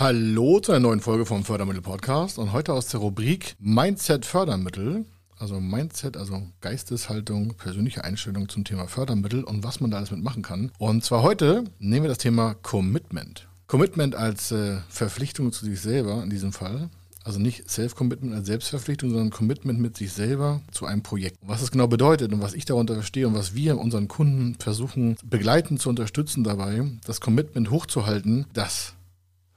Hallo zu einer neuen Folge vom Fördermittel Podcast und heute aus der Rubrik Mindset Fördermittel. Also Mindset, also Geisteshaltung, persönliche Einstellung zum Thema Fördermittel und was man da alles mitmachen kann. Und zwar heute nehmen wir das Thema Commitment. Commitment als äh, Verpflichtung zu sich selber in diesem Fall. Also nicht Self-Commitment als Selbstverpflichtung, sondern Commitment mit sich selber zu einem Projekt. Was es genau bedeutet und was ich darunter verstehe und was wir unseren Kunden versuchen begleitend zu unterstützen dabei, das Commitment hochzuhalten, das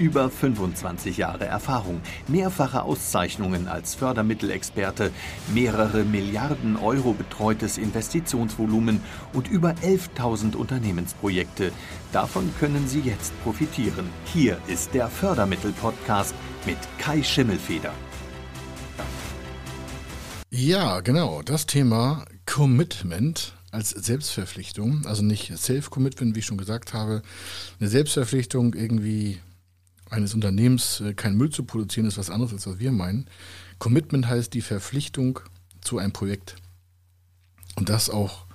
Über 25 Jahre Erfahrung, mehrfache Auszeichnungen als Fördermittelexperte, mehrere Milliarden Euro betreutes Investitionsvolumen und über 11.000 Unternehmensprojekte. Davon können Sie jetzt profitieren. Hier ist der Fördermittel-Podcast mit Kai Schimmelfeder. Ja, genau, das Thema Commitment als Selbstverpflichtung, also nicht Self-Commitment, wie ich schon gesagt habe, eine Selbstverpflichtung irgendwie eines Unternehmens äh, keinen Müll zu produzieren, ist was anderes, als was wir meinen. Commitment heißt die Verpflichtung zu einem Projekt. Und das auch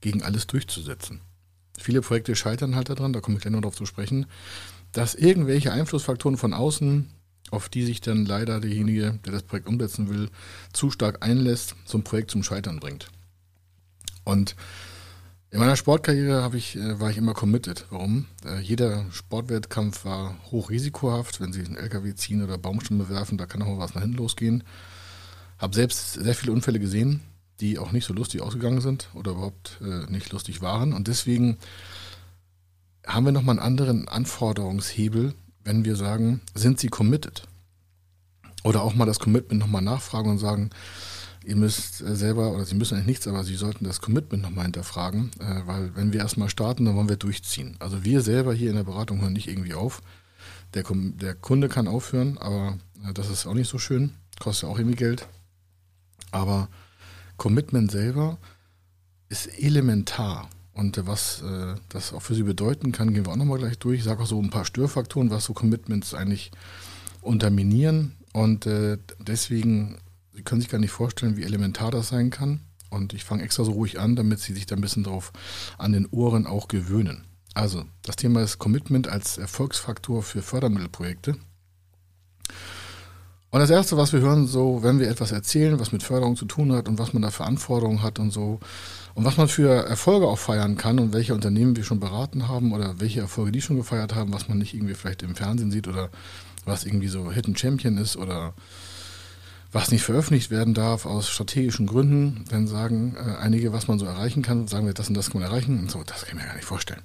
gegen alles durchzusetzen. Viele Projekte scheitern halt daran, da komme ich gleich noch darauf zu sprechen, dass irgendwelche Einflussfaktoren von außen, auf die sich dann leider derjenige, der das Projekt umsetzen will, zu stark einlässt, so ein Projekt zum Scheitern bringt. Und in meiner Sportkarriere ich, äh, war ich immer committed. Warum? Äh, jeder Sportwettkampf war hochrisikohaft. Wenn Sie einen LKW ziehen oder Baumstämme werfen, da kann auch mal was nach hinten losgehen. Habe selbst sehr viele Unfälle gesehen, die auch nicht so lustig ausgegangen sind oder überhaupt äh, nicht lustig waren. Und deswegen haben wir nochmal einen anderen Anforderungshebel, wenn wir sagen, sind Sie committed? Oder auch mal das Commitment nochmal nachfragen und sagen, ihr müsst äh, selber, oder Sie müssen eigentlich nichts, aber Sie sollten das Commitment nochmal hinterfragen, äh, weil wenn wir erstmal starten, dann wollen wir durchziehen. Also wir selber hier in der Beratung hören nicht irgendwie auf. Der, der Kunde kann aufhören, aber äh, das ist auch nicht so schön, kostet auch irgendwie Geld. Aber Commitment selber ist elementar. Und was äh, das auch für Sie bedeuten kann, gehen wir auch nochmal gleich durch. Ich sage auch so ein paar Störfaktoren, was so Commitments eigentlich unterminieren. Und äh, deswegen Sie können sich gar nicht vorstellen, wie elementar das sein kann. Und ich fange extra so ruhig an, damit Sie sich da ein bisschen drauf an den Ohren auch gewöhnen. Also, das Thema ist Commitment als Erfolgsfaktor für Fördermittelprojekte. Und das Erste, was wir hören, so, wenn wir etwas erzählen, was mit Förderung zu tun hat und was man da für Anforderungen hat und so, und was man für Erfolge auch feiern kann und welche Unternehmen wir schon beraten haben oder welche Erfolge die schon gefeiert haben, was man nicht irgendwie vielleicht im Fernsehen sieht oder was irgendwie so Hidden Champion ist oder was nicht veröffentlicht werden darf aus strategischen Gründen. Dann sagen äh, einige, was man so erreichen kann, sagen wir, das und das kann man erreichen. Und so, das kann ich mir gar nicht vorstellen.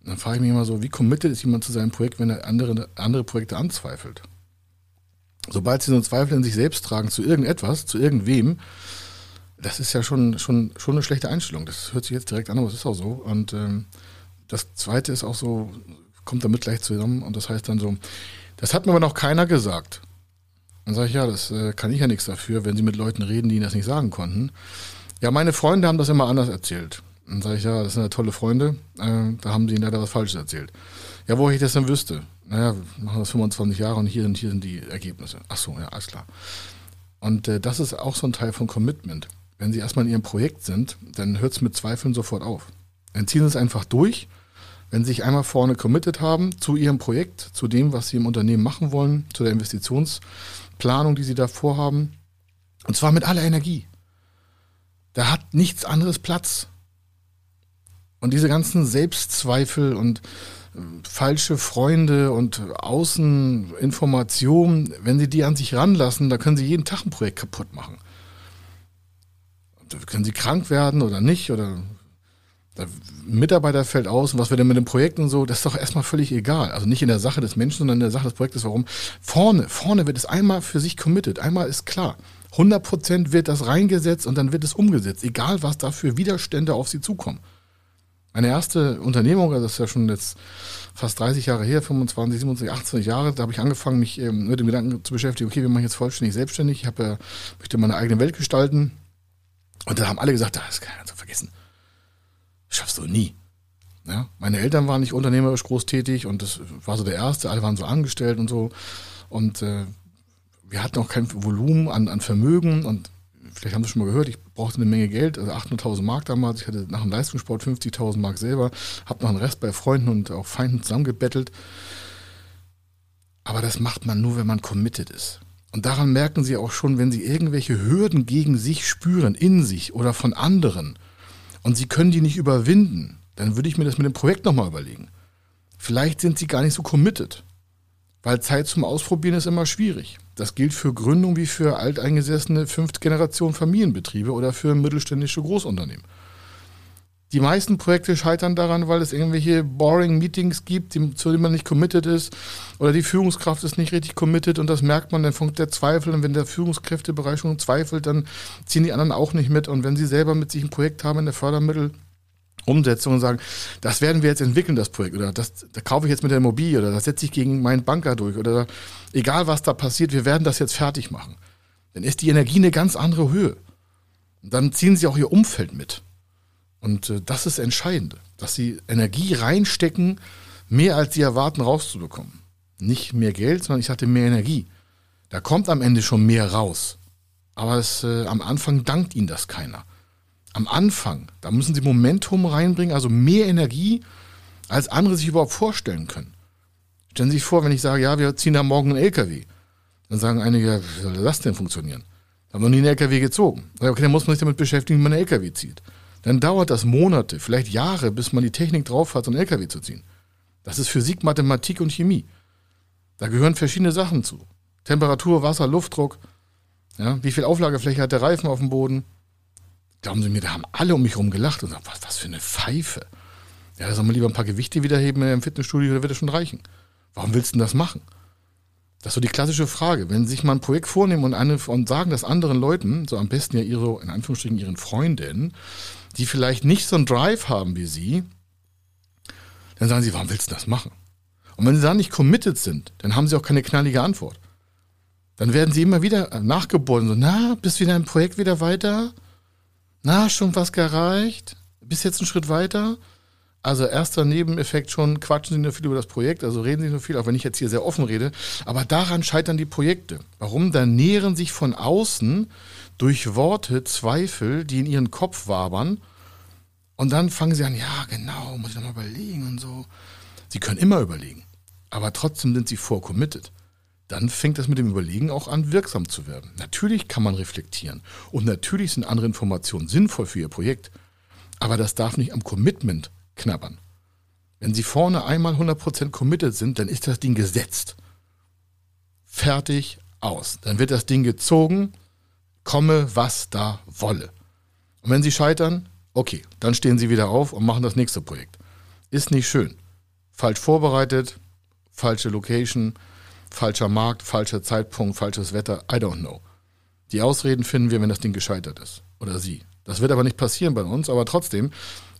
Und dann frage ich mich immer so, wie committed ist jemand zu seinem Projekt, wenn er andere, andere Projekte anzweifelt? Sobald sie so einen Zweifel in sich selbst tragen zu irgendetwas, zu irgendwem, das ist ja schon, schon, schon eine schlechte Einstellung. Das hört sich jetzt direkt an, aber es ist auch so. Und ähm, das Zweite ist auch so, kommt damit gleich zusammen und das heißt dann so, das hat mir aber noch keiner gesagt. Dann sage ich, ja, das äh, kann ich ja nichts dafür, wenn Sie mit Leuten reden, die Ihnen das nicht sagen konnten. Ja, meine Freunde haben das immer anders erzählt. Dann sage ich, ja, das sind ja tolle Freunde, äh, da haben sie ihnen leider was Falsches erzählt. Ja, wo ich das denn wüsste? Naja, wir machen das 25 Jahre und hier sind, hier sind die Ergebnisse. Ach so, ja, alles klar. Und äh, das ist auch so ein Teil von Commitment. Wenn Sie erstmal in Ihrem Projekt sind, dann hört es mit Zweifeln sofort auf. Dann ziehen Sie es einfach durch. Wenn Sie sich einmal vorne committed haben zu Ihrem Projekt, zu dem, was Sie im Unternehmen machen wollen, zu der Investitions- Planung, die sie da vorhaben. Und zwar mit aller Energie. Da hat nichts anderes Platz. Und diese ganzen Selbstzweifel und äh, falsche Freunde und Außeninformationen, wenn sie die an sich ranlassen, da können sie jeden Tag ein Projekt kaputt machen. Da können sie krank werden oder nicht oder der Mitarbeiter fällt aus und was wir denn mit dem Projekt und so, das ist doch erstmal völlig egal. Also nicht in der Sache des Menschen, sondern in der Sache des Projektes. Warum? Vorne, vorne wird es einmal für sich committed. Einmal ist klar. 100 Prozent wird das reingesetzt und dann wird es umgesetzt. Egal, was da für Widerstände auf sie zukommen. Meine erste Unternehmung, also das ist ja schon jetzt fast 30 Jahre her, 25, 27, 28 Jahre, da habe ich angefangen, mich ähm, mit dem Gedanken zu beschäftigen, okay, wir machen jetzt vollständig selbstständig, ich habe, äh, möchte meine eigene Welt gestalten. Und da haben alle gesagt, das kann ich vergessen. Schaffst du nie. Ja? Meine Eltern waren nicht unternehmerisch groß tätig und das war so der erste, alle waren so angestellt und so. Und äh, wir hatten auch kein Volumen an, an Vermögen und vielleicht haben Sie schon mal gehört, ich brauchte eine Menge Geld, also 800.000 Mark damals. Ich hatte nach dem Leistungssport 50.000 Mark selber, habe noch einen Rest bei Freunden und auch Feinden zusammengebettelt. Aber das macht man nur, wenn man committed ist. Und daran merken Sie auch schon, wenn Sie irgendwelche Hürden gegen sich spüren, in sich oder von anderen, und Sie können die nicht überwinden, dann würde ich mir das mit dem Projekt nochmal überlegen. Vielleicht sind Sie gar nicht so committed. Weil Zeit zum Ausprobieren ist immer schwierig. Das gilt für Gründung wie für alteingesessene Fünft-Generation Familienbetriebe oder für mittelständische Großunternehmen. Die meisten Projekte scheitern daran, weil es irgendwelche boring Meetings gibt, die, zu denen man nicht committed ist oder die Führungskraft ist nicht richtig committed und das merkt man, dann funkt der Zweifel und wenn der Führungskräftebereich schon zweifelt, dann ziehen die anderen auch nicht mit und wenn sie selber mit sich ein Projekt haben in der Fördermittel, Umsetzung und sagen, das werden wir jetzt entwickeln, das Projekt, oder das, das kaufe ich jetzt mit der Immobilie, oder das setze ich gegen meinen Banker durch, oder egal was da passiert, wir werden das jetzt fertig machen. Dann ist die Energie eine ganz andere Höhe. Dann ziehen sie auch ihr Umfeld mit. Und äh, das ist entscheidend, dass sie Energie reinstecken, mehr als sie erwarten, rauszubekommen. Nicht mehr Geld, sondern ich hatte mehr Energie. Da kommt am Ende schon mehr raus. Aber es, äh, am Anfang dankt ihnen das keiner am Anfang, da müssen sie Momentum reinbringen, also mehr Energie, als andere sich überhaupt vorstellen können. Stellen Sie sich vor, wenn ich sage, ja, wir ziehen da morgen einen LKW. Dann sagen einige, wie soll das denn funktionieren? Da haben wir nie einen LKW gezogen. Okay, dann muss man sich damit beschäftigen, wie man einen LKW zieht. Dann dauert das Monate, vielleicht Jahre, bis man die Technik drauf hat, so einen LKW zu ziehen. Das ist Physik, Mathematik und Chemie. Da gehören verschiedene Sachen zu. Temperatur, Wasser, Luftdruck. Ja, wie viel Auflagefläche hat der Reifen auf dem Boden? Glauben Sie mir, da haben alle um mich herum gelacht und gesagt, was, was für eine Pfeife. Ja, da soll man lieber ein paar Gewichte wiederheben im Fitnessstudio, da wird das schon reichen. Warum willst du denn das machen? Das ist so die klassische Frage. Wenn Sie sich mal ein Projekt vornehmen und, eine, und sagen das anderen Leuten, so am besten ja ihre, in Anführungsstrichen, ihren Freundinnen, die vielleicht nicht so einen Drive haben wie Sie, dann sagen sie, warum willst du das machen? Und wenn sie da nicht committed sind, dann haben sie auch keine knallige Antwort. Dann werden sie immer wieder nachgeboren, so, na, bist wieder im Projekt wieder weiter? Na, schon was gereicht? Bis jetzt einen Schritt weiter? Also erster Nebeneffekt schon, quatschen Sie nur viel über das Projekt, also reden Sie nur viel, auch wenn ich jetzt hier sehr offen rede. Aber daran scheitern die Projekte. Warum? Da nähren sich von außen durch Worte Zweifel, die in Ihren Kopf wabern. Und dann fangen Sie an, ja genau, muss ich nochmal überlegen und so. Sie können immer überlegen. Aber trotzdem sind Sie vorcommitted dann fängt das mit dem Überlegen auch an, wirksam zu werden. Natürlich kann man reflektieren und natürlich sind andere Informationen sinnvoll für Ihr Projekt, aber das darf nicht am Commitment knabbern. Wenn Sie vorne einmal 100% committed sind, dann ist das Ding gesetzt. Fertig, aus. Dann wird das Ding gezogen, komme, was da wolle. Und wenn Sie scheitern, okay, dann stehen Sie wieder auf und machen das nächste Projekt. Ist nicht schön. Falsch vorbereitet, falsche Location, falscher Markt, falscher Zeitpunkt, falsches Wetter, I don't know. Die Ausreden finden wir, wenn das Ding gescheitert ist. Oder sie. Das wird aber nicht passieren bei uns, aber trotzdem,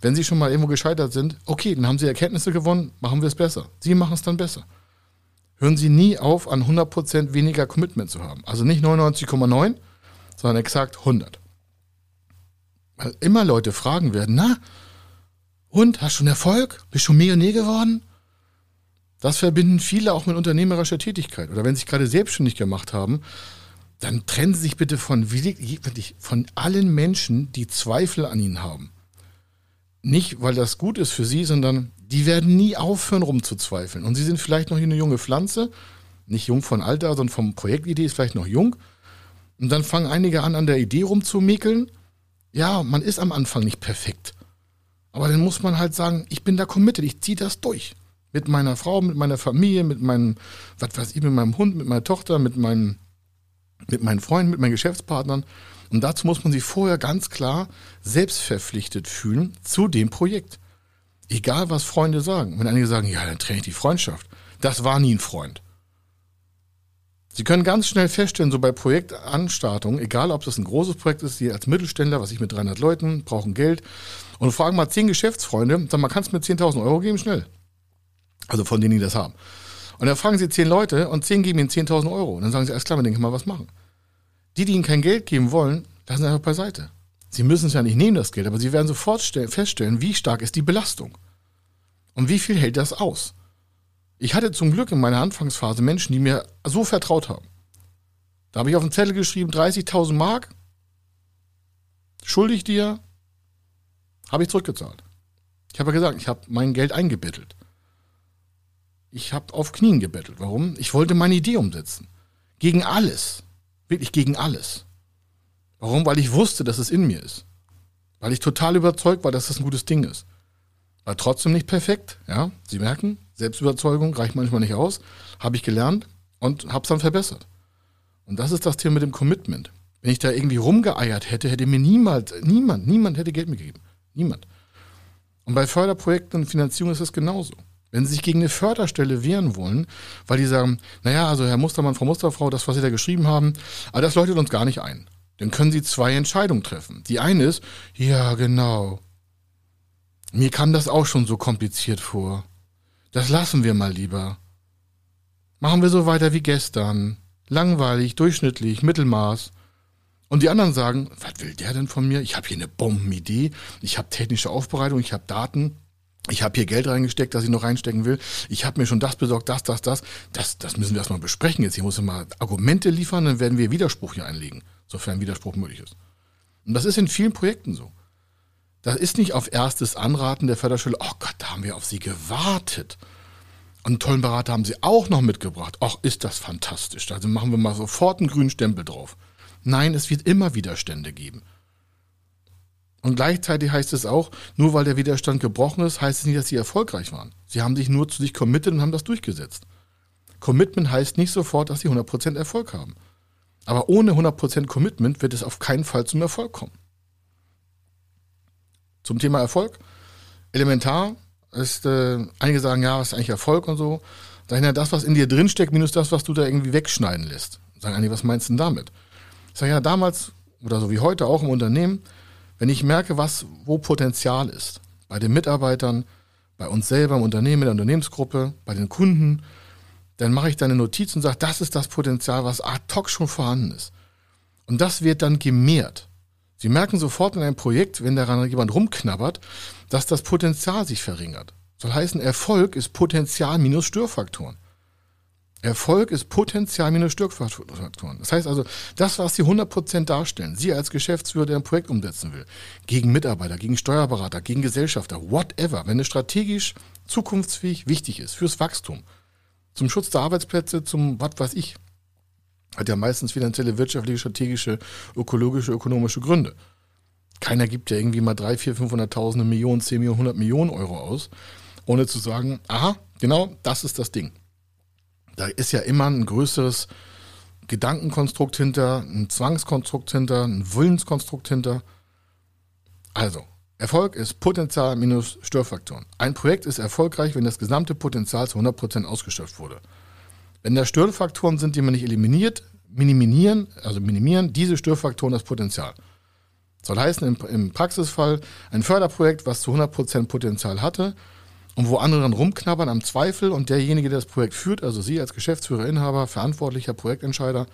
wenn sie schon mal irgendwo gescheitert sind, okay, dann haben sie Erkenntnisse gewonnen, machen wir es besser. Sie machen es dann besser. Hören Sie nie auf, an 100% weniger Commitment zu haben. Also nicht 99,9, sondern exakt 100. Weil immer Leute fragen werden, na, und, hast schon Erfolg? Bist du Millionär geworden? Das verbinden viele auch mit unternehmerischer Tätigkeit. Oder wenn sie sich gerade selbstständig gemacht haben, dann trennen sie sich bitte von, von allen Menschen, die Zweifel an ihnen haben. Nicht, weil das gut ist für sie, sondern die werden nie aufhören, rumzuzweifeln. Und sie sind vielleicht noch eine junge Pflanze, nicht jung von Alter, sondern vom Projektidee ist vielleicht noch jung. Und dann fangen einige an, an der Idee rumzumäkeln. Ja, man ist am Anfang nicht perfekt. Aber dann muss man halt sagen, ich bin da committed, ich ziehe das durch. Mit meiner Frau, mit meiner Familie, mit meinem, was weiß ich, mit meinem Hund, mit meiner Tochter, mit meinen, mit meinen Freunden, mit meinen Geschäftspartnern. Und dazu muss man sich vorher ganz klar selbst verpflichtet fühlen zu dem Projekt. Egal, was Freunde sagen. Wenn einige sagen, ja, dann trenne ich die Freundschaft. Das war nie ein Freund. Sie können ganz schnell feststellen, so bei Projektanstartung, egal ob das ein großes Projekt ist, Sie als Mittelständler, was ich mit 300 Leuten, brauchen Geld und fragen mal zehn Geschäftsfreunde, sagen mal, kannst du mir 10.000 Euro geben? Schnell. Also von denen, die das haben. Und dann fragen Sie zehn Leute und zehn geben Ihnen 10.000 Euro. Und dann sagen Sie, alles klar, wir denken mal was machen. Die, die Ihnen kein Geld geben wollen, lassen Sie einfach beiseite. Sie müssen es ja nicht nehmen, das Geld, aber Sie werden sofort feststellen, wie stark ist die Belastung. Und wie viel hält das aus? Ich hatte zum Glück in meiner Anfangsphase Menschen, die mir so vertraut haben. Da habe ich auf den Zettel geschrieben, 30.000 Mark, schuldig dir, habe ich zurückgezahlt. Ich habe ja gesagt, ich habe mein Geld eingebettelt. Ich habe auf Knien gebettelt. Warum? Ich wollte meine Idee umsetzen. Gegen alles. Wirklich gegen alles. Warum? Weil ich wusste, dass es in mir ist. Weil ich total überzeugt war, dass das ein gutes Ding ist. War trotzdem nicht perfekt, ja. Sie merken, Selbstüberzeugung reicht manchmal nicht aus. Habe ich gelernt und habe es dann verbessert. Und das ist das Thema mit dem Commitment. Wenn ich da irgendwie rumgeeiert hätte, hätte mir niemand, niemand, niemand hätte Geld mehr gegeben. Niemand. Und bei Förderprojekten und Finanzierung ist es genauso. Wenn Sie sich gegen eine Förderstelle wehren wollen, weil die sagen, naja, also Herr Mustermann, Frau Musterfrau, das, was Sie da geschrieben haben, aber das leuchtet uns gar nicht ein. Dann können Sie zwei Entscheidungen treffen. Die eine ist, ja, genau. Mir kam das auch schon so kompliziert vor. Das lassen wir mal lieber. Machen wir so weiter wie gestern. Langweilig, durchschnittlich, Mittelmaß. Und die anderen sagen, was will der denn von mir? Ich habe hier eine Bombenidee, ich habe technische Aufbereitung, ich habe Daten, ich habe hier Geld reingesteckt, das ich noch reinstecken will. Ich habe mir schon das besorgt, das, das, das. Das, das müssen wir erstmal besprechen. Jetzt hier muss mal Argumente liefern, dann werden wir Widerspruch hier einlegen, sofern Widerspruch möglich ist. Und das ist in vielen Projekten so. Das ist nicht auf erstes Anraten der Förderschule, oh Gott, da haben wir auf Sie gewartet. Und einen tollen Berater haben Sie auch noch mitgebracht. Ach, ist das fantastisch. Also machen wir mal sofort einen grünen Stempel drauf. Nein, es wird immer Widerstände geben. Und gleichzeitig heißt es auch, nur weil der Widerstand gebrochen ist, heißt es nicht, dass sie erfolgreich waren. Sie haben sich nur zu sich committed und haben das durchgesetzt. Commitment heißt nicht sofort, dass sie 100% Erfolg haben. Aber ohne 100% Commitment wird es auf keinen Fall zum Erfolg kommen. Zum Thema Erfolg. Elementar ist, äh, einige sagen, ja, was ist eigentlich Erfolg und so. Dahinter das, was in dir drinsteckt, minus das, was du da irgendwie wegschneiden lässt. Sagen einige, was meinst du denn damit? Ich sage, ja, damals oder so wie heute auch im Unternehmen, wenn ich merke, was, wo Potenzial ist, bei den Mitarbeitern, bei uns selber im Unternehmen, in der Unternehmensgruppe, bei den Kunden, dann mache ich da eine Notiz und sage, das ist das Potenzial, was ad hoc schon vorhanden ist. Und das wird dann gemehrt. Sie merken sofort in einem Projekt, wenn daran jemand rumknabbert, dass das Potenzial sich verringert. Soll heißen, Erfolg ist Potenzial minus Störfaktoren. Erfolg ist Potenzial minus Störfaktoren. Das heißt also, das, was Sie 100% darstellen, Sie als Geschäftsführer, der ein Projekt umsetzen will, gegen Mitarbeiter, gegen Steuerberater, gegen Gesellschafter, whatever, wenn es strategisch zukunftsfähig wichtig ist, fürs Wachstum, zum Schutz der Arbeitsplätze, zum was weiß ich, hat ja meistens finanzielle, wirtschaftliche, strategische, ökologische, ökonomische Gründe. Keiner gibt ja irgendwie mal 3, 4, 500.000 Millionen, 10 Millionen, 100 Millionen Euro aus, ohne zu sagen, aha, genau, das ist das Ding. Da ist ja immer ein größeres Gedankenkonstrukt hinter, ein Zwangskonstrukt hinter, ein Willenskonstrukt hinter. Also, Erfolg ist Potenzial minus Störfaktoren. Ein Projekt ist erfolgreich, wenn das gesamte Potenzial zu 100% ausgeschöpft wurde. Wenn da Störfaktoren sind, die man nicht eliminiert, minimieren, also minimieren diese Störfaktoren das Potenzial. Soll heißen, im, im Praxisfall ein Förderprojekt, was zu 100% Potenzial hatte und wo andere dann rumknabbern am Zweifel und derjenige, der das Projekt führt, also Sie als Geschäftsführer, Inhaber, verantwortlicher Projektentscheider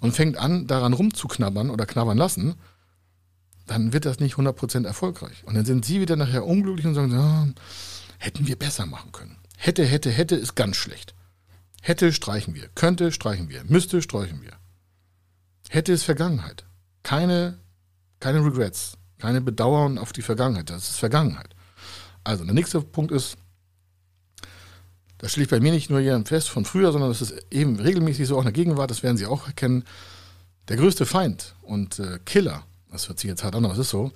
und fängt an, daran rumzuknabbern oder knabbern lassen, dann wird das nicht 100% erfolgreich. Und dann sind Sie wieder nachher unglücklich und sagen, ja, hätten wir besser machen können. Hätte, hätte, hätte ist ganz schlecht. Hätte streichen wir, könnte streichen wir, müsste streichen wir. Hätte ist Vergangenheit. Keine, keine Regrets, keine Bedauern auf die Vergangenheit. Das ist Vergangenheit. Also der nächste Punkt ist, das schlägt bei mir nicht nur jemand fest von früher, sondern das ist eben regelmäßig so auch in der Gegenwart, das werden Sie auch erkennen. Der größte Feind und äh, Killer, das hört sich jetzt hart an, aber es ist so,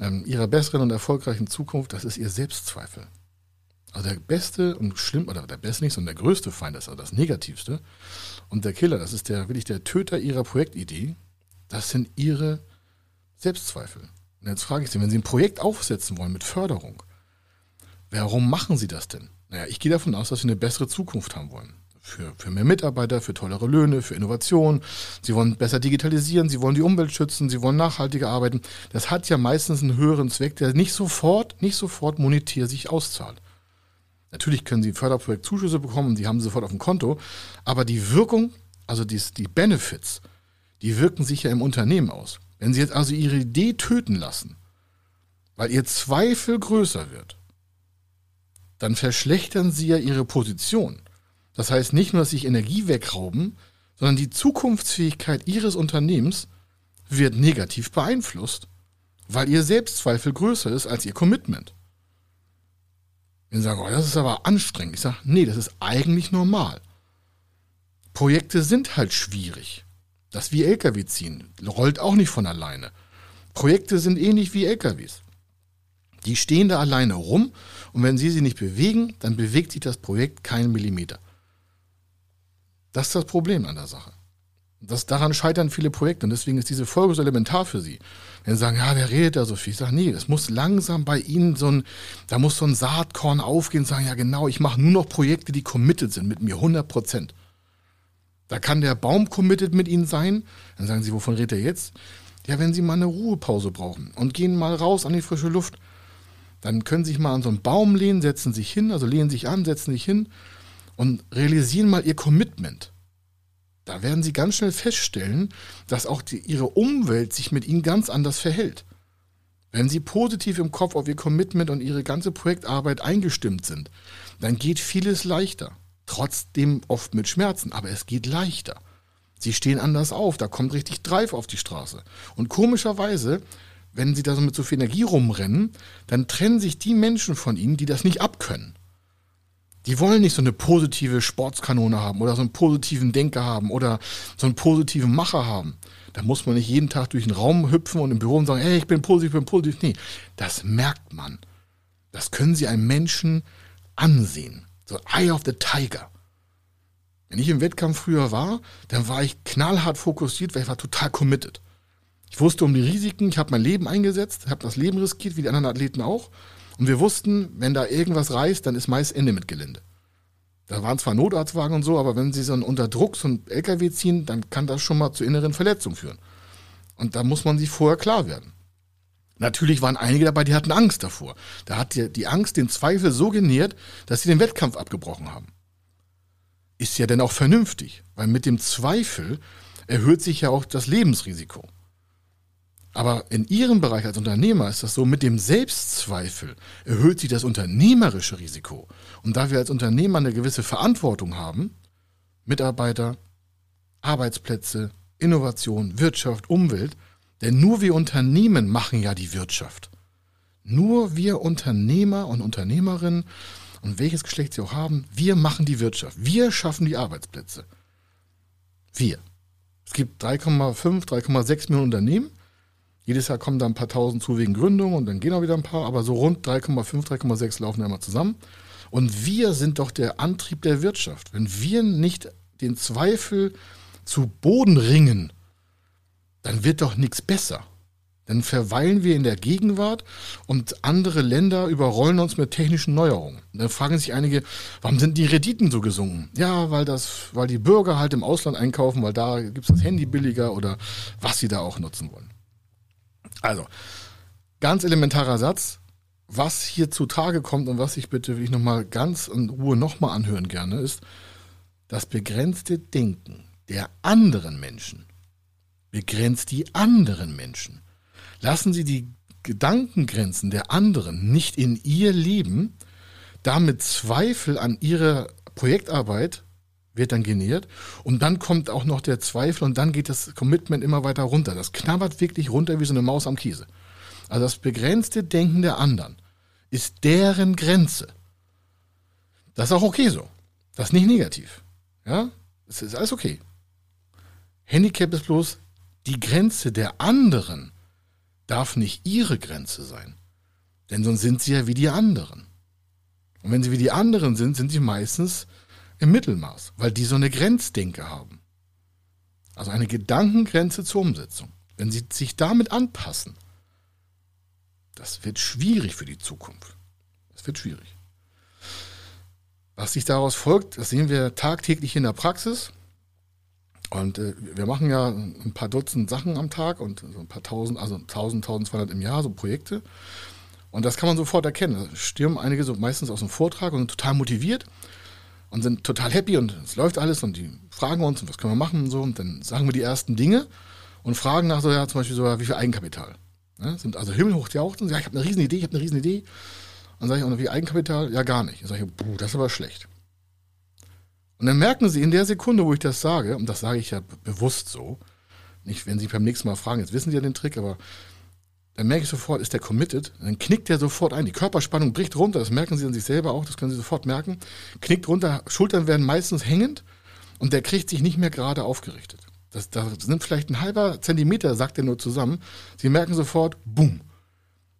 ähm, Ihrer besseren und erfolgreichen Zukunft, das ist Ihr Selbstzweifel. Also der beste und schlimm, oder der beste nicht, sondern der größte Feind, das ist also das Negativste. Und der Killer, das ist der wirklich der Töter ihrer Projektidee. Das sind ihre Selbstzweifel. Und jetzt frage ich Sie, wenn Sie ein Projekt aufsetzen wollen mit Förderung, warum machen Sie das denn? Naja, ich gehe davon aus, dass Sie eine bessere Zukunft haben wollen. für, für mehr Mitarbeiter, für tollere Löhne, für Innovation. Sie wollen besser digitalisieren, sie wollen die Umwelt schützen, sie wollen nachhaltiger arbeiten. Das hat ja meistens einen höheren Zweck, der nicht sofort, nicht sofort monetär sich auszahlt. Natürlich können Sie Förderprojektzuschüsse bekommen, die haben Sie sofort auf dem Konto, aber die Wirkung, also die, die Benefits, die wirken sich ja im Unternehmen aus. Wenn Sie jetzt also Ihre Idee töten lassen, weil Ihr Zweifel größer wird, dann verschlechtern Sie ja Ihre Position. Das heißt nicht nur, dass Sie sich Energie wegrauben, sondern die Zukunftsfähigkeit Ihres Unternehmens wird negativ beeinflusst, weil Ihr Selbstzweifel größer ist als Ihr Commitment. Sie sagen, oh, das ist aber anstrengend. Ich sage, nee, das ist eigentlich normal. Projekte sind halt schwierig. Das wie LKW ziehen, rollt auch nicht von alleine. Projekte sind ähnlich wie LKWs. Die stehen da alleine rum und wenn Sie sie nicht bewegen, dann bewegt sich das Projekt keinen Millimeter. Das ist das Problem an der Sache. Das, daran scheitern viele Projekte und deswegen ist diese Folge so elementar für Sie. Wenn Sie sagen, ja, der redet da so viel. Ich sage, nee, es muss langsam bei Ihnen so ein, da muss so ein Saatkorn aufgehen und sagen, ja genau, ich mache nur noch Projekte, die committed sind mit mir, 100 Prozent. Da kann der Baum committed mit Ihnen sein. Dann sagen Sie, wovon redet er jetzt? Ja, wenn Sie mal eine Ruhepause brauchen und gehen mal raus an die frische Luft, dann können Sie sich mal an so einen Baum lehnen, setzen sich hin, also lehnen sich an, setzen sich hin und realisieren mal Ihr Commitment. Da werden Sie ganz schnell feststellen, dass auch die, Ihre Umwelt sich mit Ihnen ganz anders verhält. Wenn Sie positiv im Kopf auf Ihr Commitment und Ihre ganze Projektarbeit eingestimmt sind, dann geht vieles leichter. Trotzdem oft mit Schmerzen, aber es geht leichter. Sie stehen anders auf, da kommt richtig Drive auf die Straße. Und komischerweise, wenn Sie da so mit so viel Energie rumrennen, dann trennen sich die Menschen von Ihnen, die das nicht abkönnen. Die wollen nicht so eine positive Sportskanone haben oder so einen positiven Denker haben oder so einen positiven Macher haben. Da muss man nicht jeden Tag durch den Raum hüpfen und im Büro und sagen, hey, ich bin positiv, ich bin positiv. Nee, das merkt man. Das können Sie einem Menschen ansehen. So Eye of the Tiger. Wenn ich im Wettkampf früher war, dann war ich knallhart fokussiert, weil ich war total committed. Ich wusste um die Risiken, ich habe mein Leben eingesetzt, habe das Leben riskiert, wie die anderen Athleten auch. Und wir wussten, wenn da irgendwas reißt, dann ist meist Ende mit Gelände. Da waren zwar Notarztwagen und so, aber wenn sie so unter Druck so einen LKW ziehen, dann kann das schon mal zu inneren Verletzungen führen. Und da muss man sich vorher klar werden. Natürlich waren einige dabei, die hatten Angst davor. Da hat die, Angst den Zweifel so genährt, dass sie den Wettkampf abgebrochen haben. Ist ja dann auch vernünftig, weil mit dem Zweifel erhöht sich ja auch das Lebensrisiko. Aber in Ihrem Bereich als Unternehmer ist das so, mit dem Selbstzweifel erhöht sich das unternehmerische Risiko. Und da wir als Unternehmer eine gewisse Verantwortung haben, Mitarbeiter, Arbeitsplätze, Innovation, Wirtschaft, Umwelt, denn nur wir Unternehmen machen ja die Wirtschaft. Nur wir Unternehmer und Unternehmerinnen und welches Geschlecht sie auch haben, wir machen die Wirtschaft. Wir schaffen die Arbeitsplätze. Wir. Es gibt 3,5, 3,6 Millionen Unternehmen jedes Jahr kommen da ein paar tausend zu wegen Gründung und dann gehen auch wieder ein paar, aber so rund 3,5, 3,6 laufen ja immer zusammen. Und wir sind doch der Antrieb der Wirtschaft. Wenn wir nicht den Zweifel zu Boden ringen, dann wird doch nichts besser. Dann verweilen wir in der Gegenwart und andere Länder überrollen uns mit technischen Neuerungen. Dann fragen sich einige, warum sind die Renditen so gesunken? Ja, weil das, weil die Bürger halt im Ausland einkaufen, weil da gibt es das Handy billiger oder was sie da auch nutzen wollen. Also, ganz elementarer Satz. Was hier zutage kommt und was ich bitte will ich nochmal ganz in Ruhe nochmal anhören gerne, ist das begrenzte Denken der anderen Menschen. Begrenzt die anderen Menschen. Lassen Sie die Gedankengrenzen der anderen nicht in ihr Leben, damit Zweifel an ihrer Projektarbeit wird dann genährt und dann kommt auch noch der Zweifel und dann geht das Commitment immer weiter runter. Das knabbert wirklich runter wie so eine Maus am Kiese. Also das begrenzte Denken der anderen ist deren Grenze. Das ist auch okay so. Das ist nicht negativ. Ja, es ist alles okay. Handicap ist bloß, die Grenze der anderen darf nicht ihre Grenze sein. Denn sonst sind sie ja wie die anderen. Und wenn sie wie die anderen sind, sind sie meistens im Mittelmaß, weil die so eine Grenzdenke haben. Also eine Gedankengrenze zur Umsetzung. Wenn sie sich damit anpassen, das wird schwierig für die Zukunft. Das wird schwierig. Was sich daraus folgt, das sehen wir tagtäglich in der Praxis. Und äh, wir machen ja ein paar Dutzend Sachen am Tag und so ein paar tausend, also 1000, 1200 im Jahr, so Projekte. Und das kann man sofort erkennen. Da stürmen einige so meistens aus dem Vortrag und sind total motiviert und sind total happy und es läuft alles und die fragen uns, was können wir machen und so. Und dann sagen wir die ersten Dinge und fragen nach so, ja, zum Beispiel so, wie viel Eigenkapital. Ja, sind also himmelhoch jauchzend, ja, ich habe eine riesen Idee, ich habe eine riesen Idee. Dann sage ich, und wie Eigenkapital? Ja, gar nicht. Dann sage ich, puh, das ist aber schlecht. Und dann merken sie in der Sekunde, wo ich das sage, und das sage ich ja bewusst so, nicht, wenn sie beim nächsten Mal fragen, jetzt wissen sie ja den Trick, aber dann merke ich sofort, ist der committed, dann knickt der sofort ein. Die Körperspannung bricht runter, das merken sie an sich selber auch, das können sie sofort merken. Knickt runter, Schultern werden meistens hängend und der kriegt sich nicht mehr gerade aufgerichtet. Das, das nimmt vielleicht ein halber Zentimeter, sagt er nur zusammen. Sie merken sofort, boom.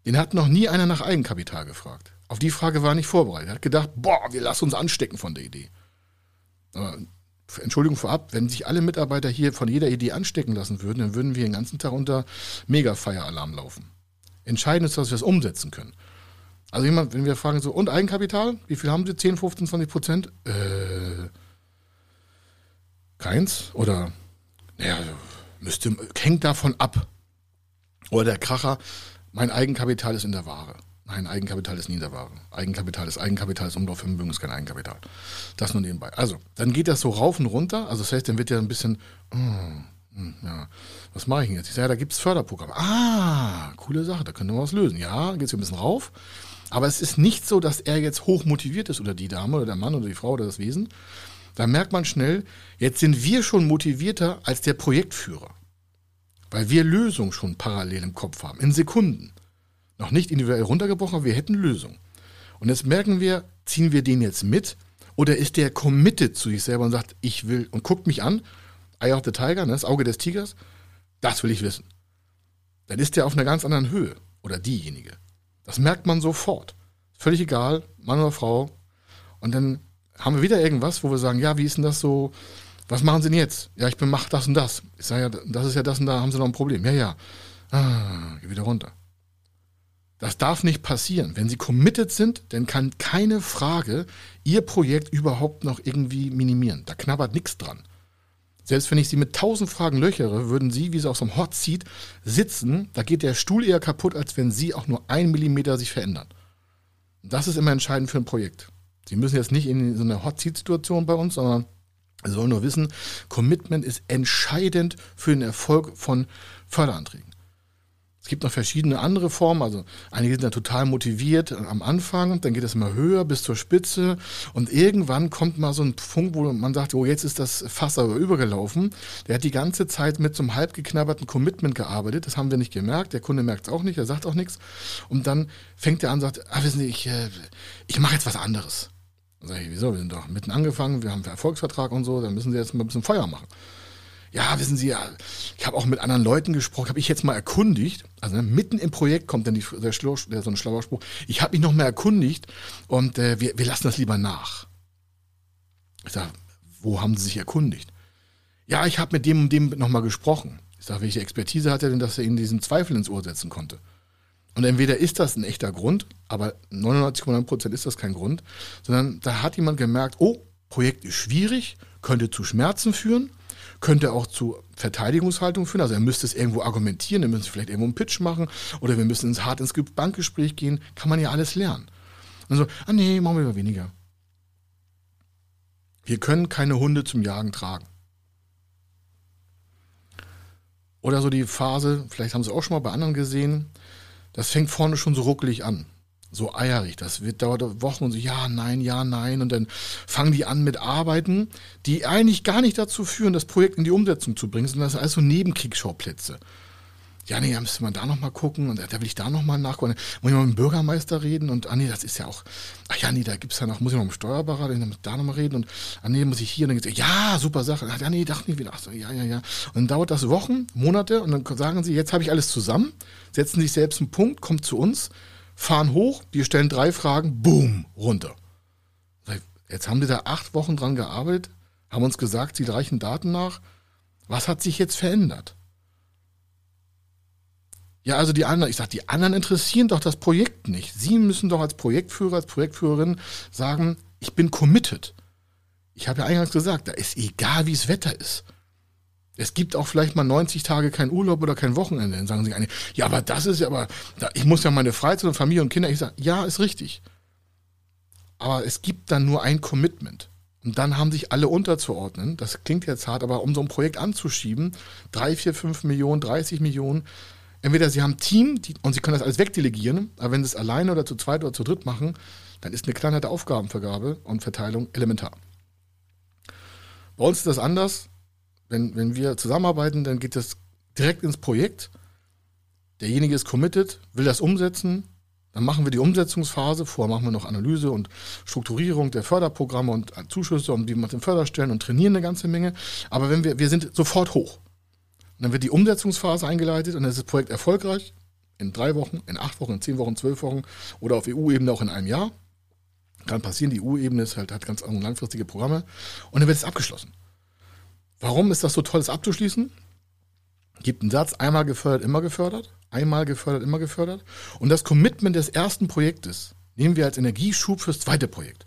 Den hat noch nie einer nach Eigenkapital gefragt. Auf die Frage war er nicht vorbereitet. Er hat gedacht, boah, wir lassen uns anstecken von der Idee. Aber Entschuldigung vorab, wenn sich alle Mitarbeiter hier von jeder Idee anstecken lassen würden, dann würden wir den ganzen Tag unter Mega-Feieralarm laufen. Entscheidend ist, dass wir es umsetzen können. Also jemand, wenn wir fragen so, und Eigenkapital, wie viel haben Sie? 10, 15, 20 Prozent? Äh, keins? Oder, naja, müsste, hängt davon ab. Oder der Kracher, mein Eigenkapital ist in der Ware. Nein, Eigenkapital ist nie in der Ware. Eigenkapital ist Eigenkapital, ist Umlaufvermögen, ist kein Eigenkapital. Das nur nebenbei. Also, dann geht das so rauf und runter. Also, das heißt, dann wird ja ein bisschen, oh, ja, was mache ich denn jetzt? Ich sage, ja, da gibt es Förderprogramme. Ah, coole Sache, da können wir was lösen. Ja, geht es ein bisschen rauf. Aber es ist nicht so, dass er jetzt hoch motiviert ist oder die Dame oder der Mann oder die Frau oder das Wesen. Da merkt man schnell, jetzt sind wir schon motivierter als der Projektführer. Weil wir Lösungen schon parallel im Kopf haben, in Sekunden. Noch nicht individuell runtergebrochen, aber wir hätten Lösungen. Und jetzt merken wir, ziehen wir den jetzt mit oder ist der committed zu sich selber und sagt, ich will und guckt mich an, Eye of the Tiger, ne, das Auge des Tigers, das will ich wissen. Dann ist der auf einer ganz anderen Höhe oder diejenige. Das merkt man sofort. Völlig egal, Mann oder Frau. Und dann haben wir wieder irgendwas, wo wir sagen, ja, wie ist denn das so? Was machen Sie denn jetzt? Ja, ich bin, mach das und das. Ich sage ja, das ist ja das und da haben Sie noch ein Problem. Ja, ja. Ah, geh wieder runter. Das darf nicht passieren. Wenn Sie committed sind, dann kann keine Frage Ihr Projekt überhaupt noch irgendwie minimieren. Da knabbert nichts dran. Selbst wenn ich Sie mit tausend Fragen löchere, würden Sie, wie Sie auf so einem Hot Seat sitzen, da geht der Stuhl eher kaputt, als wenn Sie auch nur ein Millimeter sich verändern. Das ist immer entscheidend für ein Projekt. Sie müssen jetzt nicht in so eine Hot Seat Situation bei uns, sondern Sie sollen nur wissen, Commitment ist entscheidend für den Erfolg von Förderanträgen. Es gibt noch verschiedene andere Formen. Also einige sind da total motiviert am Anfang, dann geht es immer höher bis zur Spitze und irgendwann kommt mal so ein Punkt, wo man sagt, oh, jetzt ist das Fass aber übergelaufen. Der hat die ganze Zeit mit so einem halb geknabberten Commitment gearbeitet. Das haben wir nicht gemerkt. Der Kunde merkt es auch nicht, er sagt auch nichts. Und dann fängt er an und sagt, ah, wissen Sie, ich, äh, ich mache jetzt was anderes. Dann sage ich, wieso? Wir sind doch mitten angefangen, wir haben einen Erfolgsvertrag und so, dann müssen Sie jetzt mal ein bisschen Feuer machen ja, wissen Sie, ja, ich habe auch mit anderen Leuten gesprochen, habe ich jetzt mal erkundigt, also ne, mitten im Projekt kommt dann die, der, Schlo, der so ein schlauer Spruch, ich habe mich noch mal erkundigt und äh, wir, wir lassen das lieber nach. Ich sage, wo haben Sie sich erkundigt? Ja, ich habe mit dem und dem noch mal gesprochen. Ich sage, welche Expertise hat er denn, dass er Ihnen diesen Zweifel ins Ohr setzen konnte? Und entweder ist das ein echter Grund, aber 99,9% ist das kein Grund, sondern da hat jemand gemerkt, oh, Projekt ist schwierig, könnte zu Schmerzen führen könnte auch zu Verteidigungshaltung führen. Also er müsste es irgendwo argumentieren, er müsste vielleicht irgendwo einen Pitch machen oder wir müssen ins hart ins Bankgespräch gehen. Kann man ja alles lernen. Also, ah nee, machen wir mal weniger. Wir können keine Hunde zum Jagen tragen. Oder so die Phase, vielleicht haben Sie auch schon mal bei anderen gesehen, das fängt vorne schon so ruckelig an so eierig. Das wird dauert Wochen und so, ja, nein, ja, nein. Und dann fangen die an mit Arbeiten, die eigentlich gar nicht dazu führen, das Projekt in die Umsetzung zu bringen, sondern das sind alles so Nebenkriegsschauplätze. Ja, nee, da müsste man da nochmal gucken und da will ich da nochmal nachgucken. Muss ich mal mit dem Bürgermeister reden und, ah nee, das ist ja auch, ach ja, nee, da gibt's ja noch, muss ich noch mit dem Steuerberater, dann muss ich da nochmal reden und, ah nee, muss ich hier, und dann geht's, ja, super Sache. Ja, nee, dachte nicht wieder, ach so, ja, ja, ja. Und dann dauert das Wochen, Monate und dann sagen sie, jetzt habe ich alles zusammen, setzen sich selbst einen Punkt, kommt zu uns, fahren hoch, die stellen drei Fragen, boom, runter. Jetzt haben die da acht Wochen dran gearbeitet, haben uns gesagt, sie reichen Daten nach. Was hat sich jetzt verändert? Ja, also die anderen, ich sage, die anderen interessieren doch das Projekt nicht. Sie müssen doch als Projektführer, als Projektführerin sagen, ich bin committed. Ich habe ja eingangs gesagt, da ist egal, wie es Wetter ist. Es gibt auch vielleicht mal 90 Tage kein Urlaub oder kein Wochenende. Dann sagen sie eine, ja, aber das ist ja aber, ich muss ja meine Freizeit und Familie und Kinder. Ich sage, ja, ist richtig. Aber es gibt dann nur ein Commitment. Und dann haben sich alle unterzuordnen. Das klingt jetzt hart, aber um so ein Projekt anzuschieben, drei, vier, fünf Millionen, 30 Millionen, entweder sie haben ein Team die, und sie können das alles wegdelegieren, aber wenn sie es alleine oder zu zweit oder zu dritt machen, dann ist eine kleinere Aufgabenvergabe und Verteilung elementar. Bei uns ist das anders. Wenn, wenn wir zusammenarbeiten, dann geht das direkt ins Projekt. Derjenige ist committed, will das umsetzen, dann machen wir die Umsetzungsphase, vorher machen wir noch Analyse und Strukturierung der Förderprogramme und Zuschüsse und wie man den Förderstellen und trainieren eine ganze Menge. Aber wenn wir, wir sind sofort hoch. Und dann wird die Umsetzungsphase eingeleitet und dann ist das Projekt erfolgreich. In drei Wochen, in acht Wochen, in zehn Wochen, zwölf Wochen oder auf EU-Ebene auch in einem Jahr. Kann passieren, die EU-Ebene halt, hat ganz langfristige Programme. Und dann wird es abgeschlossen. Warum ist das so toll, es abzuschließen? Gibt einen Satz, einmal gefördert, immer gefördert. Einmal gefördert, immer gefördert. Und das Commitment des ersten Projektes nehmen wir als Energieschub fürs zweite Projekt.